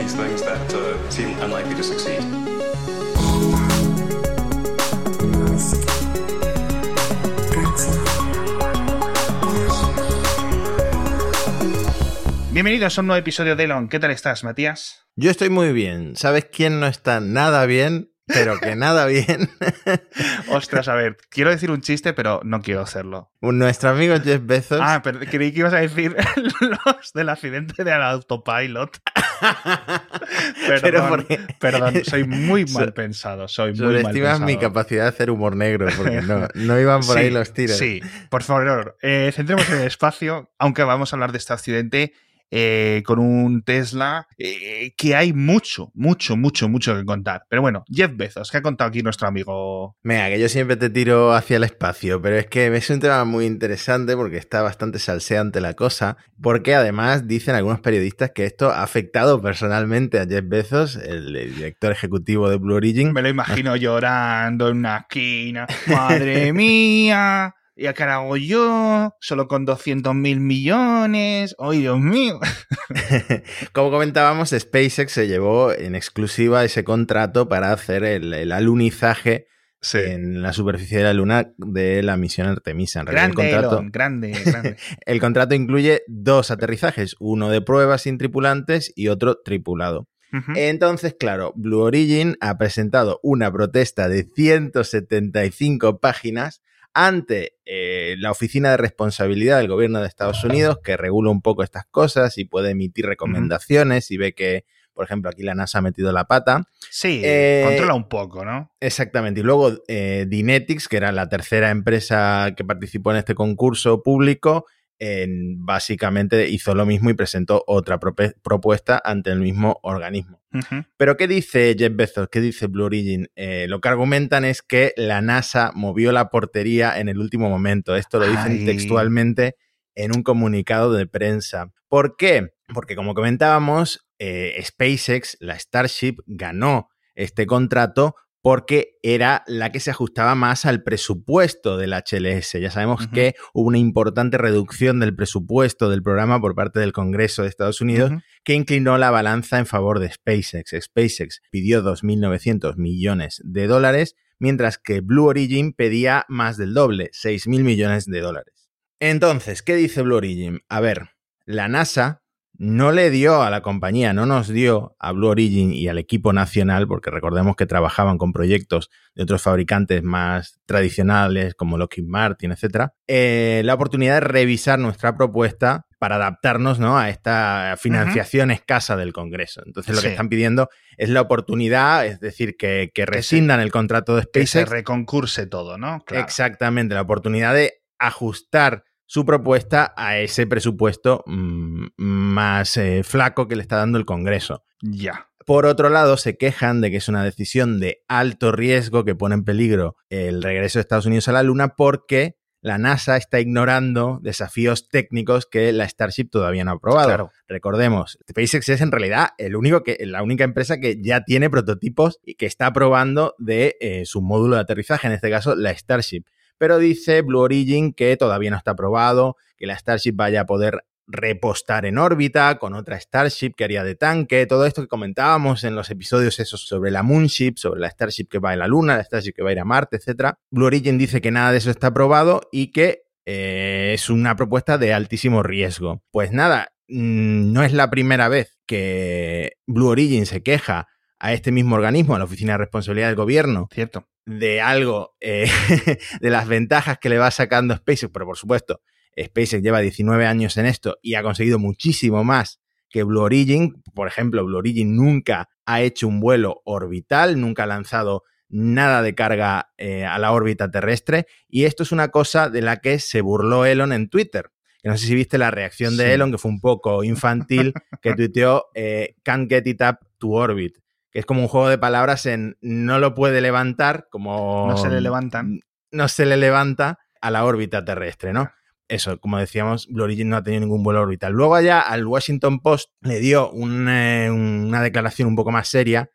these things that uh, seem unlikely to succeed. Bienvenidos a un nuevo episodio de Elon. ¿Qué tal estás, Matías? Yo estoy muy bien. ¿Sabes quién no está nada bien? Pero que nada bien. Ostras, a ver, quiero decir un chiste, pero no quiero hacerlo. Nuestro amigo Jeff Bezos. Ah, pero creí que ibas a decir los del accidente del autopilot. perdón, Pero porque- perdón, soy muy mal So- pensado. Soy muy mal pensado. mi capacidad de hacer humor negro, porque no, no iban por Sí, ahí los tiros. Sí, por favor, eh, centremos en el espacio, aunque vamos a hablar de este accidente eh, con un Tesla eh, que hay mucho, mucho, mucho, mucho que contar. Pero bueno, Jeff Bezos, ¿qué ha contado aquí nuestro amigo? Venga, que yo siempre te tiro hacia el espacio, pero es que es un tema muy interesante porque está bastante salseante la cosa, porque además dicen algunos periodistas que esto ha afectado personalmente a Jeff Bezos, el, el director ejecutivo de Blue Origin. Me lo imagino llorando en una esquina. Madre mía. ¿Y a qué hago yo? Solo con 200 mil millones. ¡Ay, Dios mío! Como comentábamos, SpaceX se llevó en exclusiva ese contrato para hacer el, el alunizaje Sí. en la superficie de la Luna de la misión Artemisa. En realidad, Grande, el, contrato, Elon, grande, grande. el contrato incluye dos aterrizajes, uno de prueba sin tripulantes y otro tripulado. Entonces, claro, Blue Origin ha presentado una protesta de 175 páginas ante eh, la Oficina de Responsabilidad del Gobierno de Estados Unidos, que regula un poco estas cosas y puede emitir recomendaciones y ve que, por ejemplo, aquí la NASA ha metido la pata. Sí, Eh, controla un poco, ¿no? Exactamente. Y luego eh, Dynetics, que era la tercera empresa que participó en este concurso público, en- básicamente hizo lo mismo y presentó otra propuesta ante el mismo organismo. Pero ¿qué dice Jeff Bezos? ¿Qué dice Blue Origin? Eh, lo que argumentan es que la NASA movió la portería en el último momento. Esto lo dicen Ay. textualmente en un comunicado de prensa. ¿Por qué? Porque como comentábamos, eh, SpaceX, la Starship, ganó este contrato porque era la que se ajustaba más al presupuesto del HLS. Ya sabemos que hubo una importante reducción del presupuesto del programa por parte del Congreso de Estados Unidos que inclinó la balanza en favor de SpaceX. SpaceX pidió 2.900 millones de dólares, mientras que Blue Origin pedía más del doble, 6.000 millones de dólares. Entonces, ¿qué dice Blue Origin? A ver, la NASA no le dio a la compañía, no nos dio a Blue Origin y al equipo nacional, porque recordemos que trabajaban con proyectos de otros fabricantes más tradicionales como Lockheed Martin, etc., eh, la oportunidad de revisar nuestra propuesta para adaptarnos ¿no? a esta financiación escasa del Congreso. Entonces lo que están pidiendo es la oportunidad, es decir, que, que rescindan el contrato de Que se SpaceX. reconcurse todo, ¿no? Claro. Exactamente, la oportunidad de ajustar su propuesta a ese presupuesto mm, más eh, flaco que le está dando el Congreso. Ya. Por otro lado, se quejan de que es una decisión de alto riesgo que pone en peligro el regreso de Estados Unidos a la Luna porque la NASA está ignorando desafíos técnicos que la Starship todavía no ha aprobado. Claro. Recordemos, SpaceX es en realidad el único que, la única empresa que ya tiene prototipos y que está probando de eh, su módulo de aterrizaje, en este caso la Starship. Pero dice Blue Origin que todavía no está aprobado, que la Starship vaya a poder repostar en órbita con otra Starship que haría de tanque, todo esto que comentábamos en los episodios esos sobre la Moonship, sobre la Starship que va a la Luna, la Starship que va a ir a Marte, etc. Blue Origin dice que nada de eso está aprobado y que eh, es una propuesta de altísimo riesgo. Pues nada, mm, no es la primera vez que Blue Origin se queja a este mismo organismo, a la Oficina de Responsabilidad del Gobierno, Cierto. de algo, eh, de las ventajas que le va sacando SpaceX, pero por supuesto, SpaceX lleva 19 años en esto y ha conseguido muchísimo más que Blue Origin. Por ejemplo, Blue Origin nunca ha hecho un vuelo orbital, nunca ha lanzado nada de carga eh, a la órbita terrestre y esto es una cosa de la que se burló Elon en Twitter. Que no sé si viste la reacción de Sí. Elon, que fue un poco infantil, que tuiteó eh, Can't get it up to orbit, que es como un juego de palabras en no lo puede levantar, como... No se le levantan. No se le levanta a la órbita terrestre, ¿no? Eso, como decíamos, Blue Origin no ha tenido ningún vuelo orbital. Luego allá al Washington Post le dio un, eh, una declaración un poco más seria,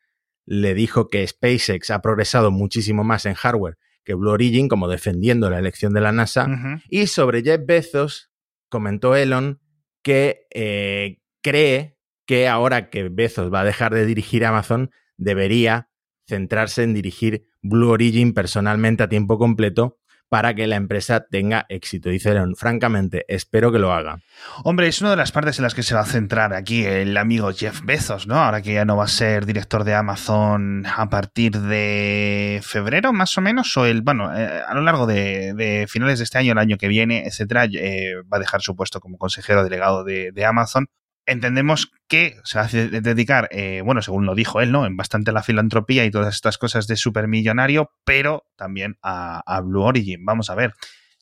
le dijo que SpaceX ha progresado muchísimo más en hardware que Blue Origin, como defendiendo la elección de la NASA. Y sobre Jeff Bezos, comentó Elon que eh, cree que ahora que Bezos va a dejar de dirigir Amazon, debería centrarse en dirigir Blue Origin personalmente a tiempo completo para que la empresa tenga éxito. Dijeron, francamente, espero que lo haga. Hombre, es una de las partes en las que se va a centrar aquí el amigo Jeff Bezos, ¿no? Ahora que ya no va a ser director de Amazon a partir de febrero, más o menos, o el, bueno, eh, a lo largo de, finales de este año, el año que viene, etcétera, eh, va a dejar su puesto como consejero delegado de, de Amazon entendemos que se a dedicar, eh, bueno, según lo dijo él, ¿no? En bastante la filantropía y todas estas cosas de supermillonario, pero también a, Blue Origin. Vamos a ver.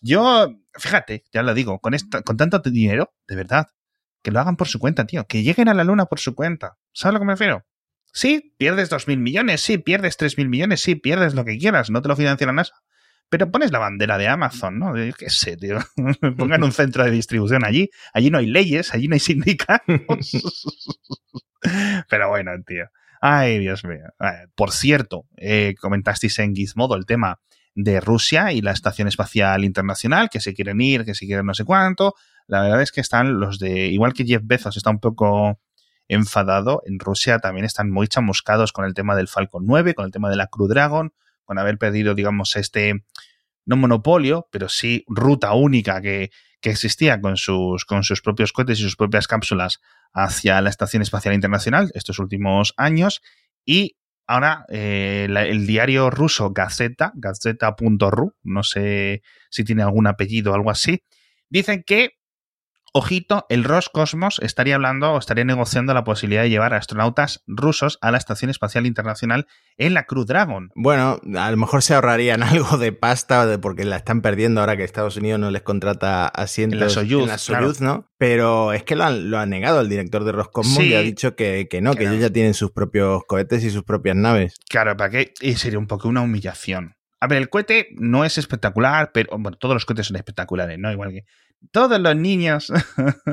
Yo, fíjate, ya lo digo, con, con tanto dinero, de verdad, que lo hagan por su cuenta, tío. Que lleguen a la luna por su cuenta. ¿Sabes a lo que me refiero? Sí, pierdes dos mil millones, sí, pierdes tres mil millones, sí, pierdes lo que quieras, no te lo financia la NASA pero pones la bandera de Amazon, ¿no? Yo sé, tío. Pongan un centro de distribución allí. Allí no hay leyes, allí no hay sindicatos. pero bueno, tío. Ay, Dios mío. Por cierto, eh, comentasteis en Gizmodo el tema de Rusia y la Estación Espacial Internacional, que se quieren ir, que se quieren no sé cuánto. La verdad es que están los de, igual que Jeff Bezos está un poco enfadado, en Rusia también están muy chamuscados con el tema del Falcon 9, con el tema de la Crew Dragon, con haber perdido, digamos, este, no monopolio, pero sí ruta única que, existía con sus, con sus propios cohetes y sus propias cápsulas hacia la Estación Espacial Internacional estos últimos años. Y ahora eh, el diario ruso Gazeta, gazeta.ru, no sé si tiene algún apellido o algo así, dicen que Ojito, el Roscosmos estaría hablando o estaría negociando la posibilidad de llevar a astronautas rusos a la Estación Espacial Internacional en la Crew Dragon. Bueno, a lo mejor se ahorrarían algo de pasta porque la están perdiendo ahora que Estados Unidos no les contrata asientos en la Soyuz, en la Soyuz ¿no? Pero es que lo, han, lo ha negado el director de Roscosmos y ha dicho que, no, que, ellos ya tienen sus propios cohetes y sus propias naves. Claro, ¿para qué? Y sería un poco una humillación. A ver, el cohete no es espectacular, pero bueno, todos los cohetes son espectaculares, ¿no? Igual que todos los niños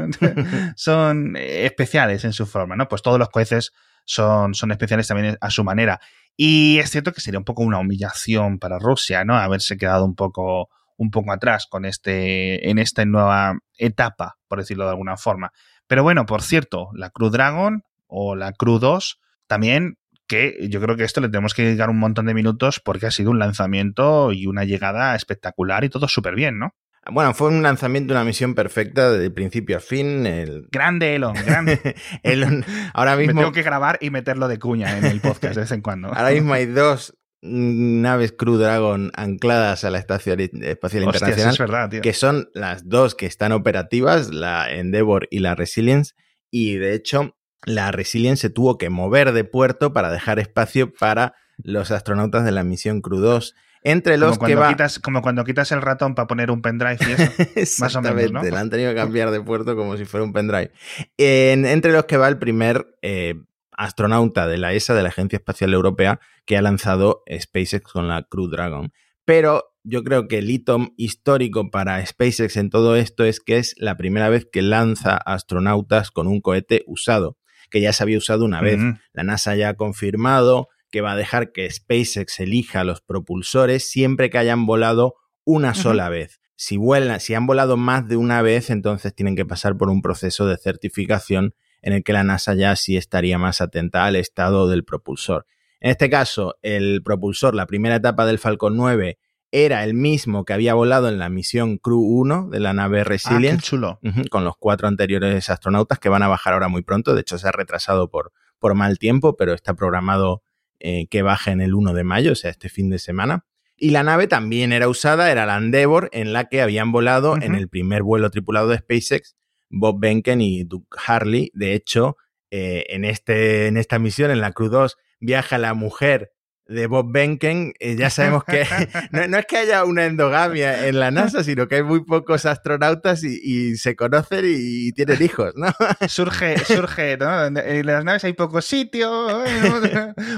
son especiales en su forma, ¿no? Pues todos los cohetes son, son especiales también a su manera. Y es cierto que sería un poco una humillación para Rusia, ¿no? Haberse quedado un poco, un poco atrás con este, en esta nueva etapa, por decirlo de alguna forma. Pero bueno, por cierto, la Crew Dragon o la Crew 2 también que yo creo que esto le tenemos que dedicar un montón de minutos porque ha sido un lanzamiento y una llegada espectacular y todo súper bien, ¿no? Bueno, fue un lanzamiento, una misión perfecta de principio a fin. El... Grande Elon, grande. Elon, ahora mismo. Me tengo que grabar y meterlo de cuña en el podcast de vez en cuando. Ahora mismo hay dos naves Crew Dragon ancladas a la Estación Espacial Internacional. es verdad, tío. Que son las dos que están operativas, la Endeavour y la Resilience. Y de hecho, la Resilience se tuvo que mover de puerto para dejar espacio para los astronautas de la misión Crew 2. Entre los como que va... quitas, como cuando quitas el ratón para poner un pendrive y eso. más o menos, ¿no? la han tenido que cambiar de puerto como si fuera un pendrive. entre los que va el primer eh, astronauta de la ESA, de la Agencia Espacial Europea, que ha lanzado SpaceX con la Crew Dragon. Pero yo creo que el hito histórico para SpaceX en todo esto es que es la primera vez que lanza astronautas con un cohete usado, que ya se había usado una vez. La NASA ya ha confirmado que va a dejar que SpaceX elija los propulsores siempre que hayan volado una sola vez. Si, vuelan, si han volado más de una vez, entonces tienen que pasar por un proceso de certificación en el que la NASA ya sí estaría más atenta al estado del propulsor. En este caso, el propulsor, la primera etapa del Falcon 9, era el mismo que había volado en la misión Crew 1 de la nave Resilience. Ah, chulo. con los cuatro anteriores astronautas que van a bajar ahora muy pronto. De hecho, se ha retrasado por, por mal tiempo, pero está programado eh, que baje en el 1 de mayo, o sea, este fin de semana. Y la nave también era usada, era la Endeavour, en la que habían volado en el primer vuelo tripulado de SpaceX Bob Benken y Doug Harley. De hecho, eh, en, este, en esta misión, en la Crew 2, viaja la mujer de Bob Benken, eh, ya sabemos que no, es que haya una endogamia en la NASA, sino que hay muy pocos astronautas y, se conocen y, tienen hijos, ¿no? Surge, surge, ¿no? En las naves hay pocos sitios,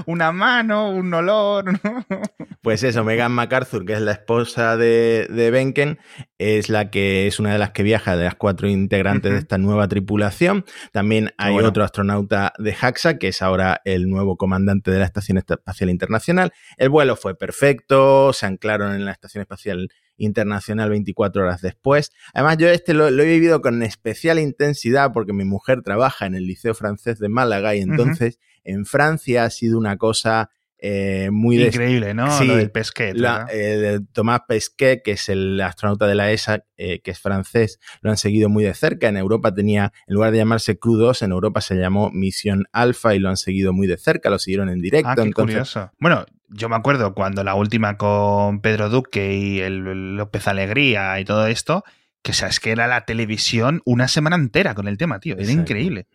una mano, un olor, ¿no? Pues eso, Megan MacArthur, que es la esposa de, de Benken, es la que es una de las que viaja de las cuatro integrantes de esta nueva tripulación. También hay otro astronauta de JAXA, que es ahora el nuevo comandante de la Estación Espacial Internacional. El vuelo fue perfecto, se anclaron en la Estación Espacial internacional 24 horas después. Además, yo este lo, he vivido con especial intensidad porque mi mujer trabaja en el Liceo Francés de Málaga y entonces en Francia ha sido una cosa eh, muy increíble, ¿no? Sí, Lo del Pesquet. Eh, Tomás Pesquet, que es el astronauta de la ESA, eh, que es francés, lo han seguido muy de cerca. En Europa tenía, en lugar de llamarse Crew 2, en Europa se llamó Misión Alpha y lo han seguido muy de cerca, lo siguieron en directo. Ah, qué curioso. Bueno, yo me acuerdo cuando la última con Pedro Duque y el López Alegría y todo esto, que sabes que era la televisión una semana entera con el tema, tío. Era increíble.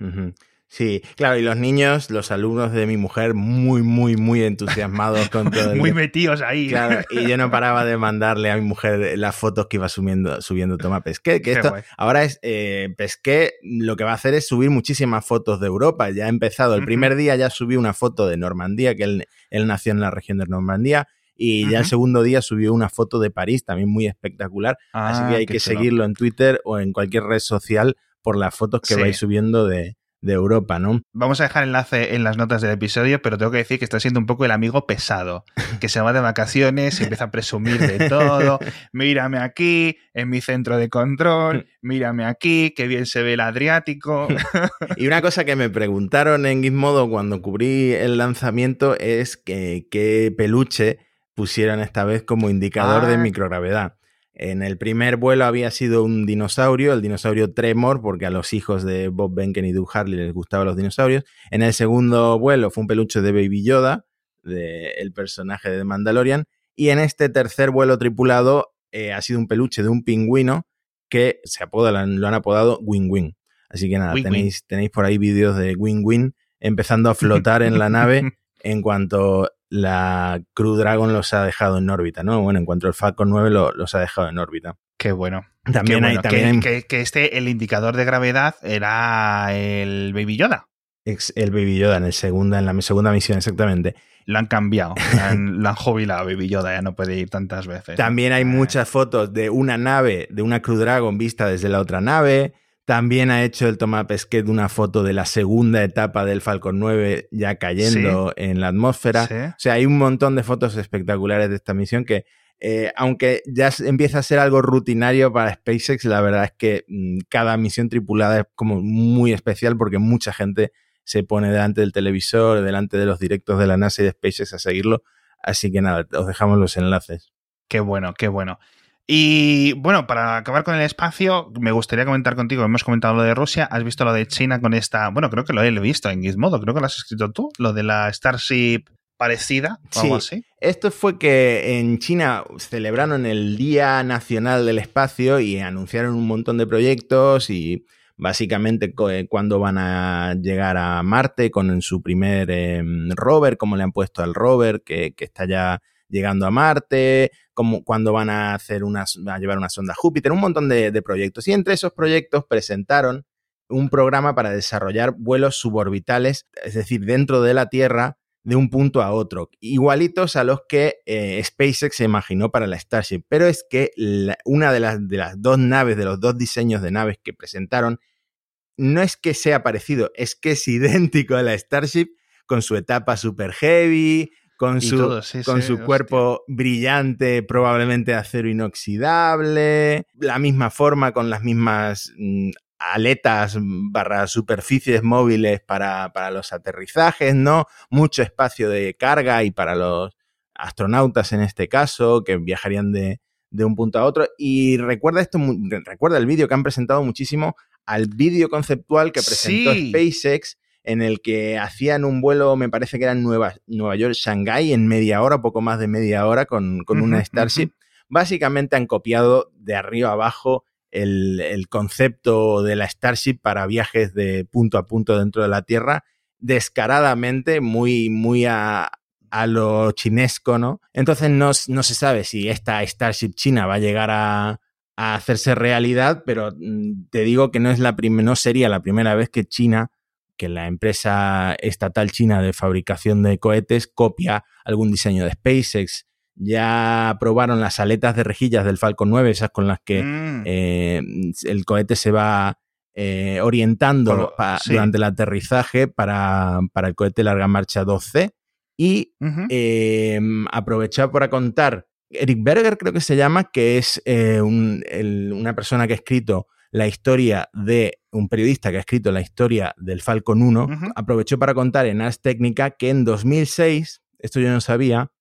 Sí, claro, y los niños, los alumnos de mi mujer, muy, muy, muy entusiasmados con todo. muy metidos ahí. Claro, y yo no paraba de mandarle a mi mujer las fotos que iba subiendo, subiendo Toma Pesqué. Que esto ahora es eh, Pesqué, lo que va a hacer es subir muchísimas fotos de Europa. Ya ha empezado. El primer día ya subí una foto de Normandía, que él, él nació en la región de Normandía. Y ya el segundo día subió una foto de París, también muy espectacular. Así que ah, hay que seguirlo en Twitter o en cualquier red social por las fotos que vais subiendo de, de Europa, ¿no? Vamos a dejar enlace en las notas del episodio, pero tengo que decir que está siendo un poco el amigo pesado, que se va de vacaciones y empieza a presumir de todo. Mírame aquí, en mi centro de control, mírame aquí, qué bien se ve el Adriático. y una cosa que me preguntaron en Gizmodo cuando cubrí el lanzamiento es que qué peluche pusieron esta vez como indicador de ah. microgravedad. En el primer vuelo había sido un dinosaurio, el dinosaurio Tremor, porque a los hijos de Bob Benken y Doug Harley les gustaban los dinosaurios. En el segundo vuelo fue un peluche de Baby Yoda, del personaje de Mandalorian. Y en este tercer vuelo tripulado eh, ha sido un peluche de un pingüino que se apoda, lo han apodado Wing Wing. Así que nada, tenéis, tenéis por ahí vídeos de Wing Wing empezando a flotar en la nave en cuanto la Crew Dragon los ha dejado en órbita, ¿no? Bueno, en cuanto el Falcon 9 los ha dejado en órbita. Qué bueno. También hay también... Que, este, el indicador de gravedad era el Baby Yoda. El Baby Yoda en, el segunda, en la segunda misión, exactamente. Lo han cambiado, lo han, lo han jubilado Baby Yoda, ya no puede ir tantas veces. También hay eh. muchas fotos de una nave, de una Crew Dragon vista desde la otra nave. También ha hecho el Tomás Pesquet una foto de la segunda etapa del Falcon 9 ya cayendo en la atmósfera. O sea, hay un montón de fotos espectaculares de esta misión que, eh, aunque ya empieza a ser algo rutinario para SpaceX, la verdad es que mm, cada misión tripulada es como muy especial porque mucha gente se pone delante del televisor, delante de los directos de la NASA y de SpaceX a seguirlo. Así que nada, os dejamos los enlaces. Qué bueno, qué bueno. Y bueno, para acabar con el espacio, me gustaría comentar contigo, hemos comentado lo de Rusia, has visto lo de China con esta, bueno, creo que lo he visto en Gizmodo, creo que lo has escrito tú, lo de la Starship parecida o algo así. Esto fue que en China celebraron el Día Nacional del Espacio y anunciaron un montón de proyectos y básicamente eh, cuando van a llegar a Marte con su primer em, rover, como le han puesto al rover, que, que está ya llegando a Marte, como cuando van a hacer a llevar una sonda a Júpiter, un montón de, proyectos. Y entre esos proyectos presentaron un programa para desarrollar vuelos suborbitales, es decir, dentro de la Tierra, de un punto a otro, igualitos a los que eh, SpaceX se imaginó para la Starship. Pero es que una de las, de las dos naves, de los dos diseños de naves que presentaron, no es que sea parecido, es que es idéntico a la Starship con su etapa super heavy, con su, con su cuerpo brillante, probablemente acero inoxidable, la misma forma, con las mismas mm, aletas barra superficies móviles para, para, los aterrizajes, ¿no? Mucho espacio de carga y para los astronautas en este caso, que viajarían de, de un punto a otro. Y recuerda esto, recuerda el vídeo que han presentado muchísimo al vídeo conceptual que presentó SpaceX en el que hacían un vuelo, me parece que era en Nueva, Nueva York, Shanghái, en media hora, poco más de media hora, con, una Starship. Básicamente han copiado de arriba abajo el, concepto de la Starship para viajes de punto a punto dentro de la Tierra, descaradamente, muy, muy a, lo chinesco, ¿no? Entonces no, no, se sabe si esta Starship china va a llegar a, a hacerse realidad, pero mm, te digo que no, es la no sería la primera vez que China que la empresa estatal china de fabricación de cohetes copia algún diseño de SpaceX. Ya probaron las aletas de rejillas del Falcon 9, esas con las que mm. eh, el cohete se va eh, orientando durante el aterrizaje para, el cohete larga marcha 12. Y eh, aprovechar para contar Eric Berger creo que se llama, que es un, el, una persona que ha escrito la historia de un periodista que ha escrito la historia del Falcon 1, uh -huh. aprovechó para contar en Ars Technica que en 2006, esto yo no sabía,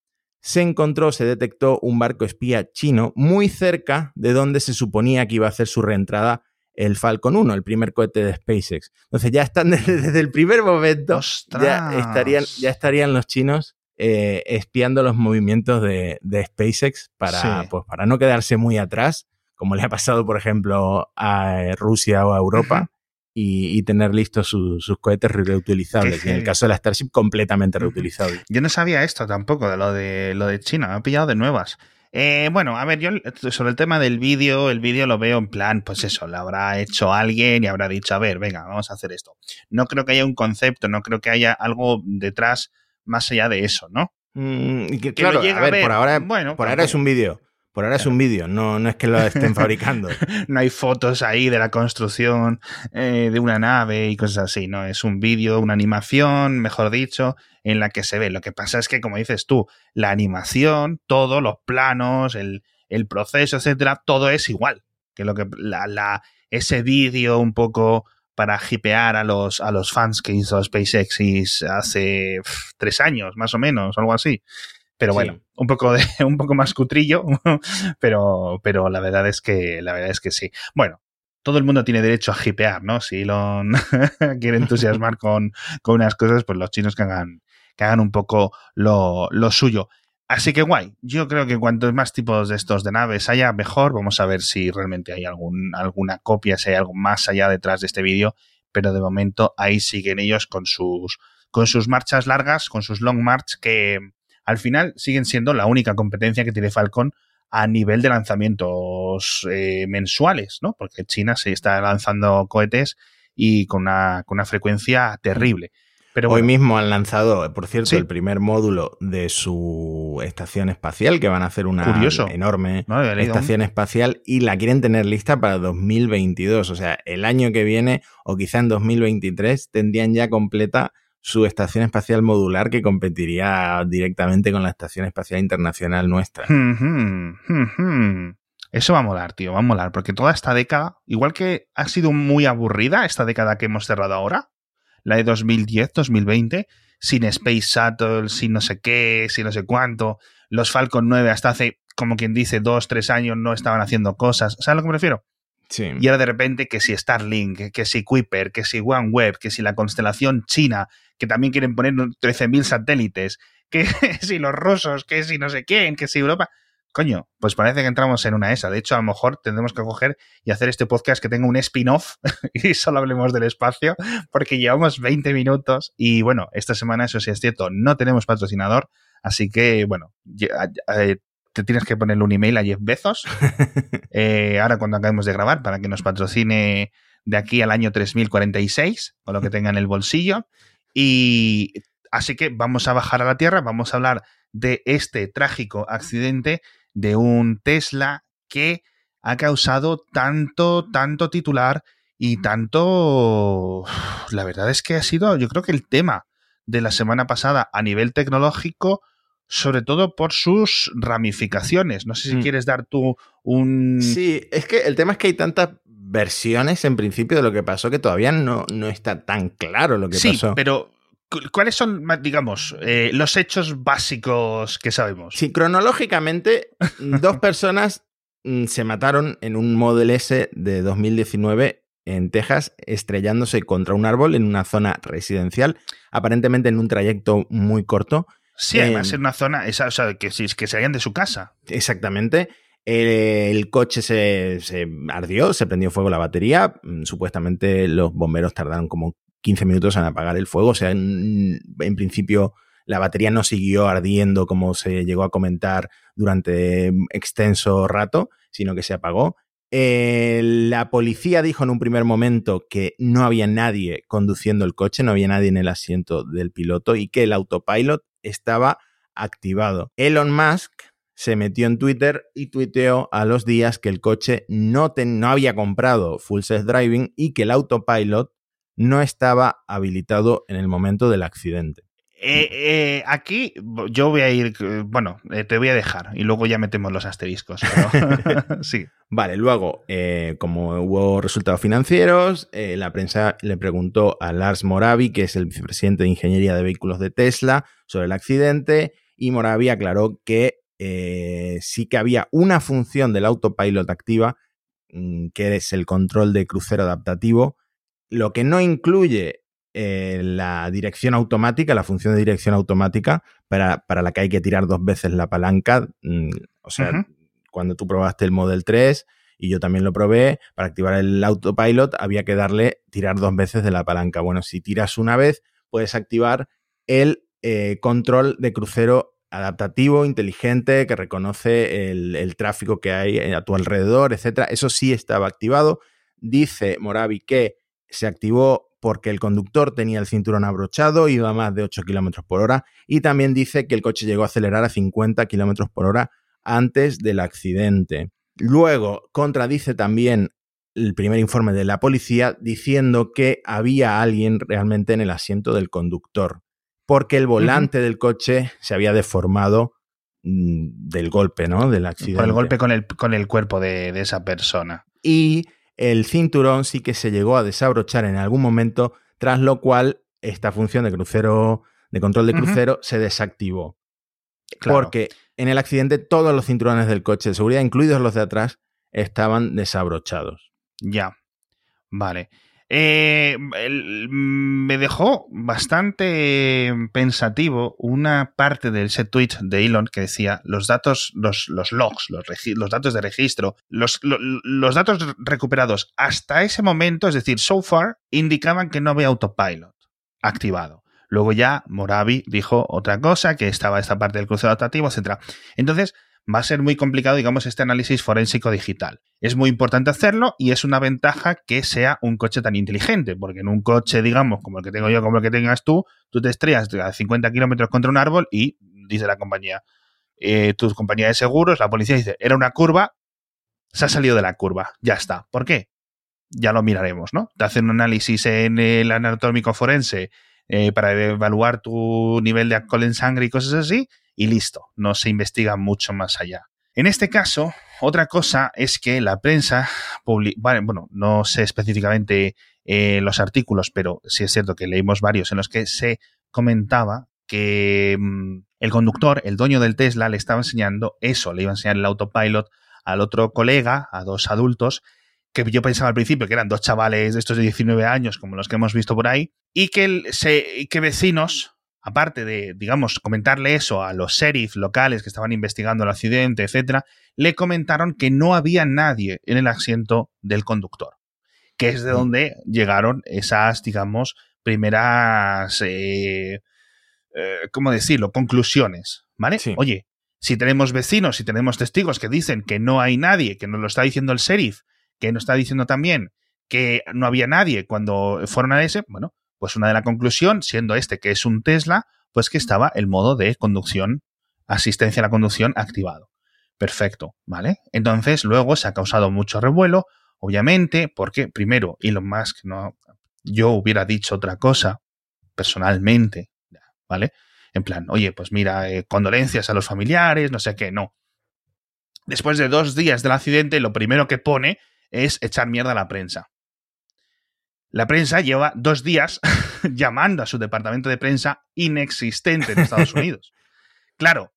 se encontró, se detectó un barco espía chino muy cerca de donde se suponía que iba a hacer su reentrada el Falcon 1, el primer cohete de SpaceX. Entonces ya están desde, desde el primer momento, ya estarían, ya estarían los chinos eh, espiando los movimientos de, de SpaceX para, sí. pues, para no quedarse muy atrás como le ha pasado, por ejemplo, a Rusia o a Europa, y, y, tener listos su, sus cohetes reutilizables. Y en el caso de la Starship, completamente reutilizable. Yo no sabía esto tampoco, de lo de, lo de China, me ha pillado de nuevas. Eh, bueno, a ver, yo sobre el tema del vídeo, el vídeo lo veo en plan, pues eso, lo habrá hecho alguien y habrá dicho, a ver, venga, vamos a hacer esto. No creo que haya un concepto, no creo que haya algo detrás más allá de eso, ¿no? Mm, que, claro, a ver, a ver, por ahora, bueno, por ahora es un vídeo. Por ahora es un vídeo, no, no es que lo estén fabricando. no hay fotos ahí de la construcción eh, de una nave y cosas así, no, es un vídeo, una animación, mejor dicho, en la que se ve. Lo que pasa es que, como dices tú, la animación, todos los planos, el, el proceso, etcétera, todo es igual que lo que la, la, ese vídeo un poco para hipear a los, a los fans que hizo SpaceX hace pff, tres años, más o menos, algo así. Pero bueno, sí. un poco de, un poco más cutrillo, pero, pero la verdad es que, la verdad es que sí. Bueno, todo el mundo tiene derecho a hipear, ¿no? Si Elon quiere entusiasmar con, con unas cosas, pues los chinos que hagan, que hagan un poco lo, lo suyo. Así que guay, yo creo que cuantos más tipos de estos de naves haya, mejor. Vamos a ver si realmente hay algún, alguna copia, si hay algo más allá detrás de este vídeo. Pero de momento ahí siguen ellos con sus, con sus marchas largas, con sus long march, que, al final siguen siendo la única competencia que tiene Falcon a nivel de lanzamientos eh, mensuales, ¿no? Porque China se está lanzando cohetes y con una, con una frecuencia terrible. Pero bueno. Hoy mismo han lanzado, por cierto, sí. el primer módulo de su estación espacial, que van a hacer una Curioso. enorme no, estación espacial y la quieren tener lista para 2022. O sea, el año que viene o quizá en 2023 tendrían ya completa su estación espacial modular que competiría directamente con la Estación Espacial Internacional nuestra. Eso va a molar, tío, va a molar, porque toda esta década, igual que ha sido muy aburrida esta década que hemos cerrado ahora, la de 2010-2020, sin Space Shuttle, sin no sé qué, sin no sé cuánto, los Falcon 9 hasta hace, como quien dice, dos, tres años no estaban haciendo cosas. ¿Sabes a lo que me refiero? Sí. Y ahora de repente que si Starlink, que si Kuiper, que si OneWeb, que si la constelación china, que también quieren poner 13.000 satélites, que si los rusos, que si no sé quién, que si Europa. Coño, pues parece que entramos en una esa. De hecho, a lo mejor tendremos que coger y hacer este podcast que tenga un spin-off y solo hablemos del espacio, porque llevamos 20 minutos y bueno, esta semana, eso sí es cierto, no tenemos patrocinador, así que bueno, te tienes que ponerle un email a Jeff Bezos eh, ahora cuando acabemos de grabar para que nos patrocine de aquí al año 3046 o lo que tenga en el bolsillo. Y así que vamos a bajar a la Tierra, vamos a hablar de este trágico accidente de un Tesla que ha causado tanto, tanto titular y tanto... La verdad es que ha sido, yo creo que el tema de la semana pasada a nivel tecnológico, sobre todo por sus ramificaciones. No sé si mm. quieres dar tú un... Sí, es que el tema es que hay tantas versiones en principio de lo que pasó que todavía no, no está tan claro lo que sí, pasó. pero ¿cuáles son, digamos, eh, los hechos básicos que sabemos? Sí, cronológicamente, dos personas mm, se mataron en un Model S de 2019 en Texas, estrellándose contra un árbol en una zona residencial, aparentemente en un trayecto muy corto. Sí, además eh, en una zona, esa, o sea, que, que salían de su casa. Exactamente. El, coche se, se, ardió, se prendió fuego la batería. Mm, Supuestamente los bomberos tardaron como 15 minutos en apagar el fuego. O sea, en, en, principio la batería no siguió ardiendo como se llegó a comentar durante extenso rato, sino que se apagó. Eh, la policía dijo en un primer momento que no había nadie conduciendo el coche, no había nadie en el asiento del piloto y que el autopilot estaba activado. Elon Musk se metió en Twitter y tuiteó a los días que el coche no, te, no había comprado full self driving y que el autopilot no estaba habilitado en el momento del accidente. Eh, eh, aquí yo voy a ir, bueno, eh, te voy a dejar y luego ya metemos los asteriscos. Pero, sí. Vale, luego, como hubo resultados financieros, la prensa le preguntó a Lars Moravi, que es el vicepresidente de Ingeniería de Vehículos de Tesla, sobre el accidente y Moravi aclaró que sí que había una función del autopilot activa, mm, que es el control de crucero adaptativo, lo que no incluye eh, la dirección automática, la función de dirección automática, para, la que hay que tirar dos veces la palanca. Mm, o sea, cuando tú probaste el Model 3 y yo también lo probé, para activar el autopilot había que darle tirar dos veces de la palanca. Bueno, si tiras una vez, puedes activar el eh, control de crucero adaptativo, inteligente, que reconoce el, el, tráfico que hay a tu alrededor, etc. Eso sí estaba activado. Dice Moravi que se activó porque el conductor tenía el cinturón abrochado, iba a más de 8 km por hora y también dice que el coche llegó a acelerar a 50 km por hora antes del accidente. Luego contradice también el primer informe de la policía diciendo que había alguien realmente en el asiento del conductor, porque el volante del coche se había deformado mm, del golpe, ¿no? Del accidente. Por el golpe con el, con el cuerpo de, de esa persona. Y el cinturón sí que se llegó a desabrochar en algún momento, tras lo cual esta función de crucero, de control de crucero, se desactivó. Porque en el accidente todos los cinturones del coche de seguridad, incluidos los de atrás, estaban desabrochados. Ya. Vale. Eh, me dejó bastante pensativo una parte del set tweet de Elon que decía los datos, los, los logs, los, los, datos de registro, los, los datos recuperados hasta ese momento, es decir, so far, indicaban que no había autopilot activado. Luego ya Moravi dijo otra cosa, que estaba esta parte del crucero adaptativo, etc. Entonces, va a ser muy complicado, digamos, este análisis forénsico digital. Es muy importante hacerlo y es una ventaja que sea un coche tan inteligente, porque en un coche, digamos, como el que tengo yo, como el que tengas tú, tú te estrellas a 50 kilómetros contra un árbol y dice la compañía, eh, tu compañía de seguros, la policía dice, era una curva, se ha salido de la curva, ya está. ¿Por qué? Ya lo miraremos, ¿no? Te hacen un análisis en el anatómico forense eh, para evaluar tu nivel de alcohol en sangre y cosas así, y listo, no se investiga mucho más allá. En este caso, otra cosa es que la prensa, bueno, no sé específicamente eh, los artículos, pero sí es cierto que leímos varios en los que se comentaba que mm, el conductor, el dueño del Tesla, le estaba enseñando eso, le iba a enseñar el autopilot al otro colega, a dos adultos, que yo pensaba al principio que eran dos chavales de estos de 19 años, como los que hemos visto por ahí, y que, se, que vecinos aparte de, digamos, comentarle eso a los sheriff locales que estaban investigando el accidente, etcétera, le comentaron que no había nadie en el asiento del conductor, que es de donde llegaron esas, digamos, primeras, eh, eh, ¿cómo decirlo?, conclusiones, ¿vale? Oye, si tenemos vecinos, si tenemos testigos que dicen que no hay nadie, que nos lo está diciendo el sheriff, que nos está diciendo también que no había nadie cuando fueron a ese, bueno, pues una de la conclusión, siendo este que es un Tesla, pues que estaba el modo de conducción, asistencia a la conducción activado. Perfecto, ¿vale? Entonces, luego se ha causado mucho revuelo, obviamente, porque primero Elon Musk no, yo hubiera dicho otra cosa, personalmente, ¿vale? En plan, oye, pues mira, eh, condolencias a los familiares, no sé qué, no. Después de dos días del accidente, lo primero que pone es echar mierda a la prensa. La prensa lleva dos días llamando a su departamento de prensa inexistente en Estados Unidos. Claro,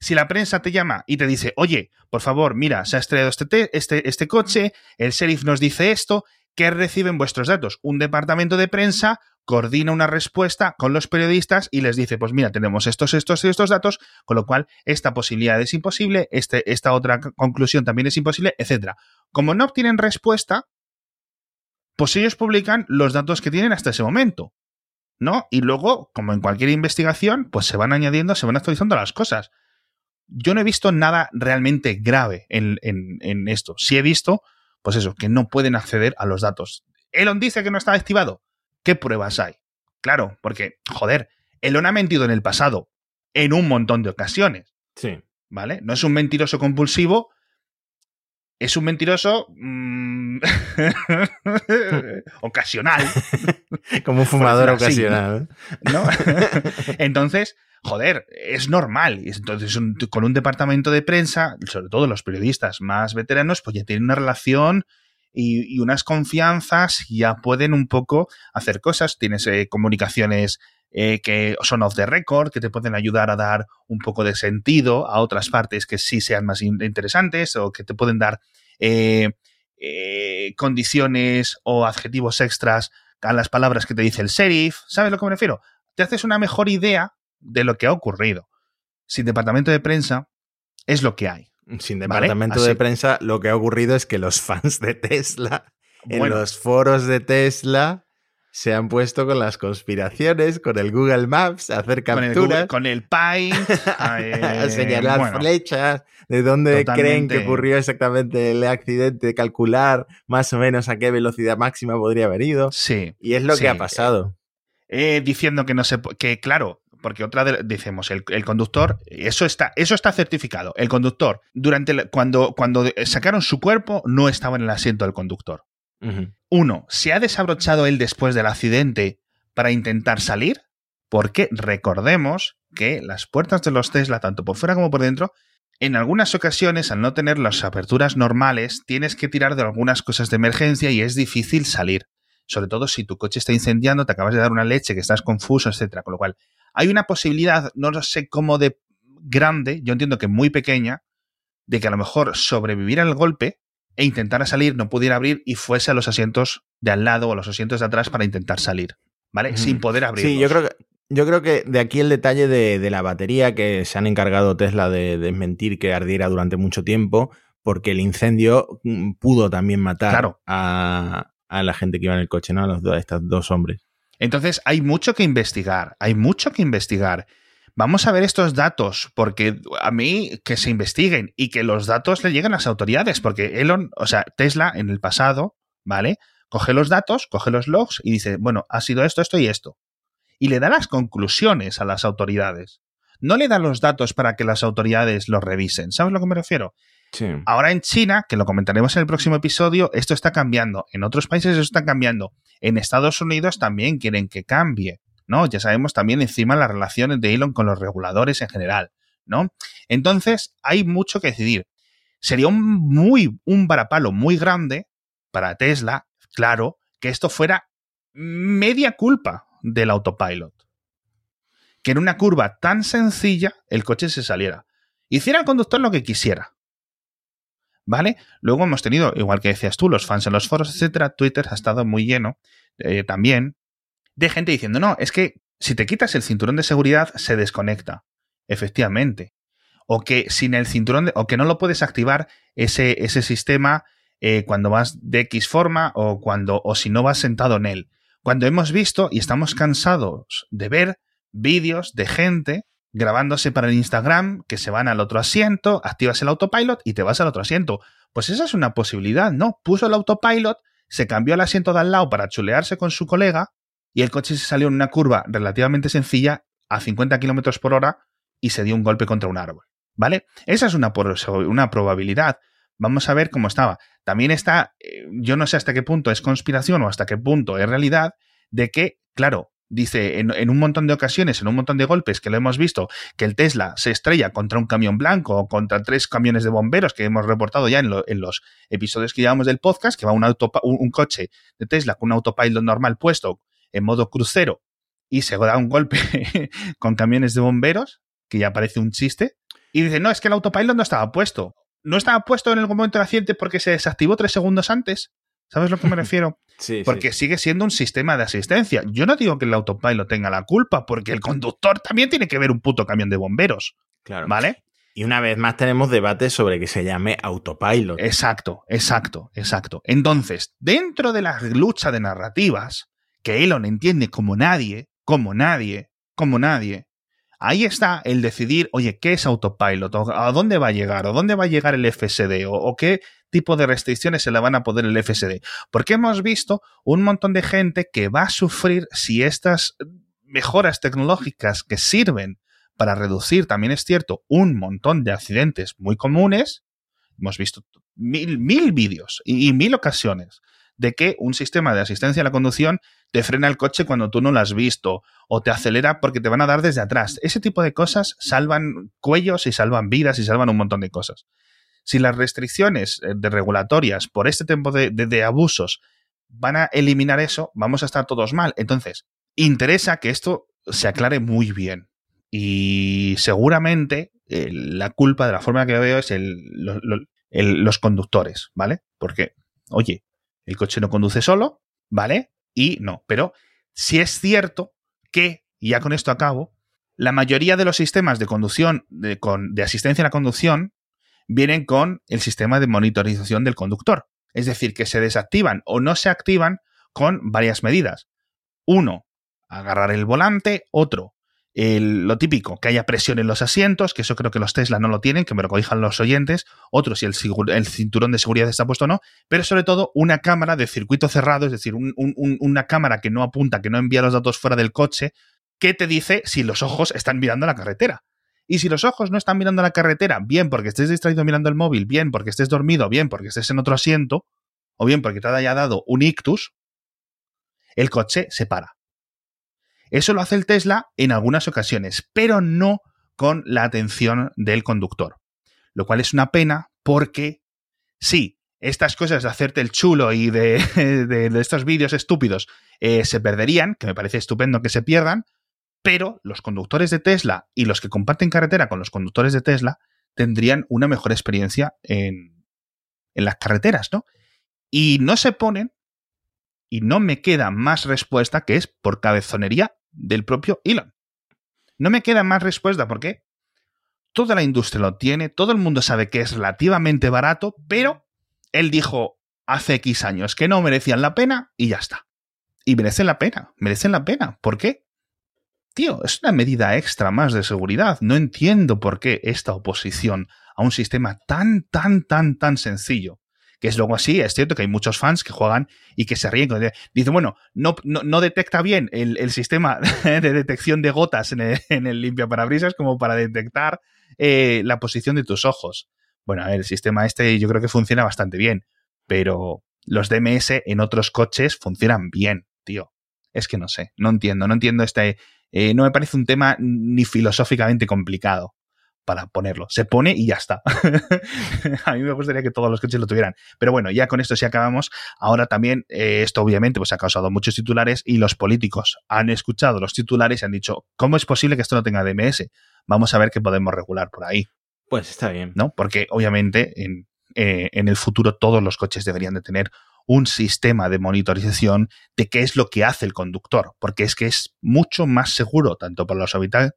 si la prensa te llama y te dice, oye, por favor, mira, se ha estrellado este, este, este coche, el sheriff nos dice esto, ¿qué reciben vuestros datos? Un departamento de prensa coordina una respuesta con los periodistas y les dice, pues mira, tenemos estos, estos y estos datos, con lo cual esta posibilidad es imposible, este, esta otra conclusión también es imposible, etc. Como no obtienen respuesta, pues ellos publican los datos que tienen hasta ese momento. ¿No? Y luego, como en cualquier investigación, pues se van añadiendo, se van actualizando las cosas. Yo no he visto nada realmente grave en, en esto. Sí he visto, pues eso, que no pueden acceder a los datos. Elon dice que no está activado. ¿Qué pruebas hay? Claro, porque, joder, Elon ha mentido en el pasado, en un montón de ocasiones. Sí. ¿Vale? No es un mentiroso compulsivo, es un mentiroso mm, ocasional. Como un fumador ocasional. ¿no? Entonces, joder, es normal. Entonces, con un departamento de prensa, sobre todo los periodistas más veteranos, pues ya tienen una relación y, unas confianzas, ya pueden un poco hacer cosas. Tienes eh, comunicaciones eh, que son off the record, que te pueden ayudar a dar un poco de sentido a otras partes que sí sean más interesantes o que te pueden dar eh, condiciones o adjetivos extras a las palabras que te dice el sheriff. ¿Sabes a lo que me refiero? Te haces una mejor idea de lo que ha ocurrido. Sin departamento de prensa es lo que hay. Sin departamento de prensa, lo que ha ocurrido es que los fans de Tesla, en los foros de Tesla, se han puesto con las conspiraciones, con el Google Maps, a hacer capturas. Con el, Paint, a señalar flechas, de dónde creen que ocurrió exactamente el accidente, calcular más o menos a qué velocidad máxima podría haber ido. Sí. Y es lo que ha pasado. Eh, diciendo que no se que claro, porque otra de, decimos, el, conductor, eso está, eso está certificado. El conductor, durante cuando, cuando sacaron su cuerpo, no estaba en el asiento del conductor. Uno, ¿se ha desabrochado él después del accidente para intentar salir? Porque recordemos que las puertas de los Tesla, tanto por fuera como por dentro, en algunas ocasiones, al no tener las aperturas normales, tienes que tirar de algunas cosas de emergencia y es difícil salir. Sobre todo si tu coche está incendiando, te acabas de dar una leche, que estás confuso, etcétera. Con lo cual, hay una posibilidad, no sé cómo de grande, yo entiendo que muy pequeña, de que a lo mejor sobreviviera el golpe e intentara salir, no pudiera abrir y fuese a los asientos de al lado o a los asientos de atrás para intentar salir, ¿vale? Sin poder abrir. Sí, yo creo que. Yo creo que de aquí el detalle de, la batería que se han encargado Tesla de desmentir que ardiera durante mucho tiempo, porque el incendio mm, pudo también matar a, la gente que iba en el coche, ¿no? A, los, a estos dos hombres. Entonces hay mucho que investigar, hay mucho que investigar. Vamos a ver estos datos, porque a mí que se investiguen y que los datos le lleguen a las autoridades, porque Elon, o sea, Tesla en el pasado, ¿vale? Coge los datos, coge los logs y dice, bueno, ha sido esto, esto y esto. Y le da las conclusiones a las autoridades. No le da los datos para que las autoridades los revisen. ¿Sabes a lo que me refiero? Ahora en China, que lo comentaremos en el próximo episodio, esto está cambiando. En otros países esto está cambiando. En Estados Unidos también quieren que cambie. ¿No? Ya sabemos también encima las relaciones de Elon con los reguladores en general, ¿no? Entonces, hay mucho que decidir. Sería un muy, un varapalo muy grande para Tesla, claro, que esto fuera media culpa del autopilot. Que en una curva tan sencilla el coche se saliera. Hiciera el conductor lo que quisiera. ¿Vale? Luego hemos tenido, igual que decías tú, los fans en los foros, etcétera. Twitter ha estado muy lleno eh, también de gente diciendo, no, es que si te quitas el cinturón de seguridad se desconecta. Efectivamente. O que sin el cinturón, de, o que no lo puedes activar ese, ese sistema eh, cuando vas de X forma o cuando, o si no vas sentado en él. Cuando hemos visto y estamos cansados de ver vídeos de gente grabándose para el Instagram, que se van al otro asiento, activas el autopilot y te vas al otro asiento. Pues esa es una posibilidad, ¿no? Puso el autopilot, se cambió al asiento de al lado para chulearse con su colega y el coche se salió en una curva relativamente sencilla a 50 kilómetros por hora y se dio un golpe contra un árbol. ¿Vale? Esa es una, una probabilidad. Vamos a ver cómo estaba. También está, eh, yo no sé hasta qué punto es conspiración o hasta qué punto es realidad, de que, claro, dice en, un montón de ocasiones, en un montón de golpes que lo hemos visto, que el Tesla se estrella contra un camión blanco o contra tres camiones de bomberos que hemos reportado ya en, los episodios que llevamos del podcast, que va un, un, coche de Tesla con un autopilot normal puesto en modo crucero y se da un golpe con camiones de bomberos, que ya parece un chiste, y dice, no, es que el autopilot no estaba puesto. No estaba puesto en el momento del accidente porque se desactivó tres segundos antes. ¿Sabes a lo que me refiero? Sí, porque sigue siendo un sistema de asistencia. Yo no digo que el autopilot tenga la culpa, porque el conductor también tiene que ver un puto camión de bomberos. Claro. ¿Vale? Y una vez más tenemos debate sobre que se llame autopilot. Exacto, exacto, exacto. Entonces, dentro de la lucha de narrativas, que Elon entiende como nadie, como nadie, como nadie, ahí está el decidir, oye, ¿qué es autopilot? ¿A dónde va a llegar? ¿O dónde va a llegar el FSD? ¿O, qué tipo de restricciones se le van a poner el FSD? Porque hemos visto un montón de gente que va a sufrir si estas mejoras tecnológicas que sirven para reducir, también es cierto, un montón de accidentes muy comunes, hemos visto mil, mil vídeos y, mil ocasiones de que un sistema de asistencia a la conducción te frena el coche cuando tú no lo has visto o te acelera porque te van a dar desde atrás. Ese tipo de cosas salvan cuellos y salvan vidas y salvan un montón de cosas. Si las restricciones eh, de regulatorias por este tipo de abusos van a eliminar eso, vamos a estar todos mal. Entonces, interesa que esto se aclare muy bien. Y seguramente eh, la culpa de la forma que veo es el, los conductores, ¿vale? Porque, oye, el coche no conduce solo, ¿vale? Y no, pero si es cierto que, y ya con esto acabo, la mayoría de los sistemas de conducción, de, de asistencia a la conducción, vienen con el sistema de monitorización del conductor. Es decir, que se desactivan o no se activan con varias medidas. Uno, agarrar el volante. Otro, lo típico, que haya presión en los asientos, que eso creo que los Tesla no lo tienen, que me lo corrijan los oyentes. Otro, si el, cinturón de seguridad está puesto o no. Pero sobre todo, una cámara de circuito cerrado, es decir, una cámara que no apunta, que no envía los datos fuera del coche, que te dice si los ojos están mirando la carretera. Y si los ojos no están mirando la carretera, bien porque estés distraído mirando el móvil, bien porque estés dormido, bien porque estés en otro asiento, o bien porque te haya dado un ictus, el coche se para. Eso lo hace el Tesla en algunas ocasiones, pero no con la atención del conductor. Lo cual es una pena porque sí, estas cosas de hacerte el chulo y de, estos vídeos estúpidos eh, se perderían, que me parece estupendo que se pierdan, pero los conductores de Tesla y los que comparten carretera con los conductores de Tesla tendrían una mejor experiencia en, en las carreteras, ¿no? Y no se ponen, y no me queda más respuesta que es por cabezonería del propio Elon. No me queda más respuesta porque toda la industria lo tiene, todo el mundo sabe que es relativamente barato, pero él dijo hace X años que no merecían la pena y ya está. Y merecen la pena, merecen la pena. ¿Por qué? tío, es una medida extra más de seguridad. No entiendo por qué esta oposición a un sistema tan, tan, tan, tan sencillo. Que es luego así, es cierto que hay muchos fans que juegan y que se ríen. Dicen, bueno, no, no, detecta bien el, sistema de detección de gotas en el, en el como para detectar eh, la posición de tus ojos. Bueno, el sistema este yo creo que funciona bastante bien, pero los DMS en otros coches funcionan bien, tío. Es que no sé, no entiendo, no entiendo este, eh, no me parece un tema ni filosóficamente complicado para ponerlo. Se pone y ya está. a mí me gustaría que todos los coches lo tuvieran. Pero bueno, ya con esto sí acabamos. Ahora también, eh, esto obviamente pues ha causado muchos titulares y los políticos han escuchado los titulares y han dicho, ¿cómo es posible que esto no tenga DMS? Vamos a ver qué podemos regular por ahí. Pues está bien. ¿No? Porque obviamente en, eh, en el futuro todos los coches deberían de tener un sistema de monitorización de qué es lo que hace el conductor, porque es que es mucho más seguro tanto para los habitantes,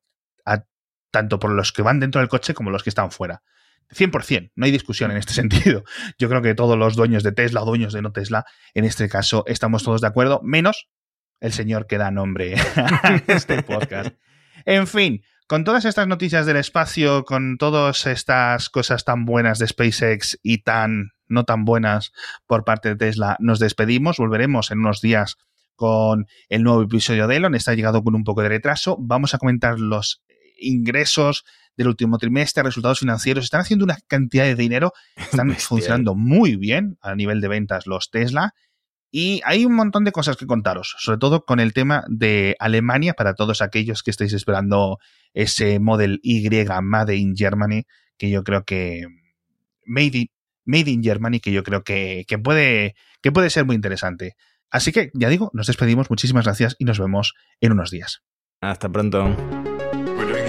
tanto por los que van dentro del coche como los que están fuera. 100%, no hay discusión en este sentido. Yo creo que todos los dueños de Tesla o dueños de no Tesla, en este caso, estamos todos de acuerdo, menos el señor que da nombre a este podcast. En fin, con todas estas noticias del espacio, con todas estas cosas tan buenas de SpaceX y tan no tan buenas por parte de Tesla, nos despedimos. Volveremos en unos días con el nuevo episodio de Elon. Está llegado con un poco de retraso. Vamos a comentar los ingresos del último trimestre, resultados financieros. Están haciendo una cantidad de dinero. Están funcionando muy bien a nivel de ventas los Tesla. Y hay un montón de cosas que contaros, sobre todo con el tema de Alemania, para todos aquellos que estáis esperando ese Model Y Made in Germany, que yo creo que Made in, Made in Germany, que yo creo que, puede, que puede ser muy interesante. Así que, ya digo, nos despedimos, muchísimas gracias y nos vemos en unos días. Hasta pronto.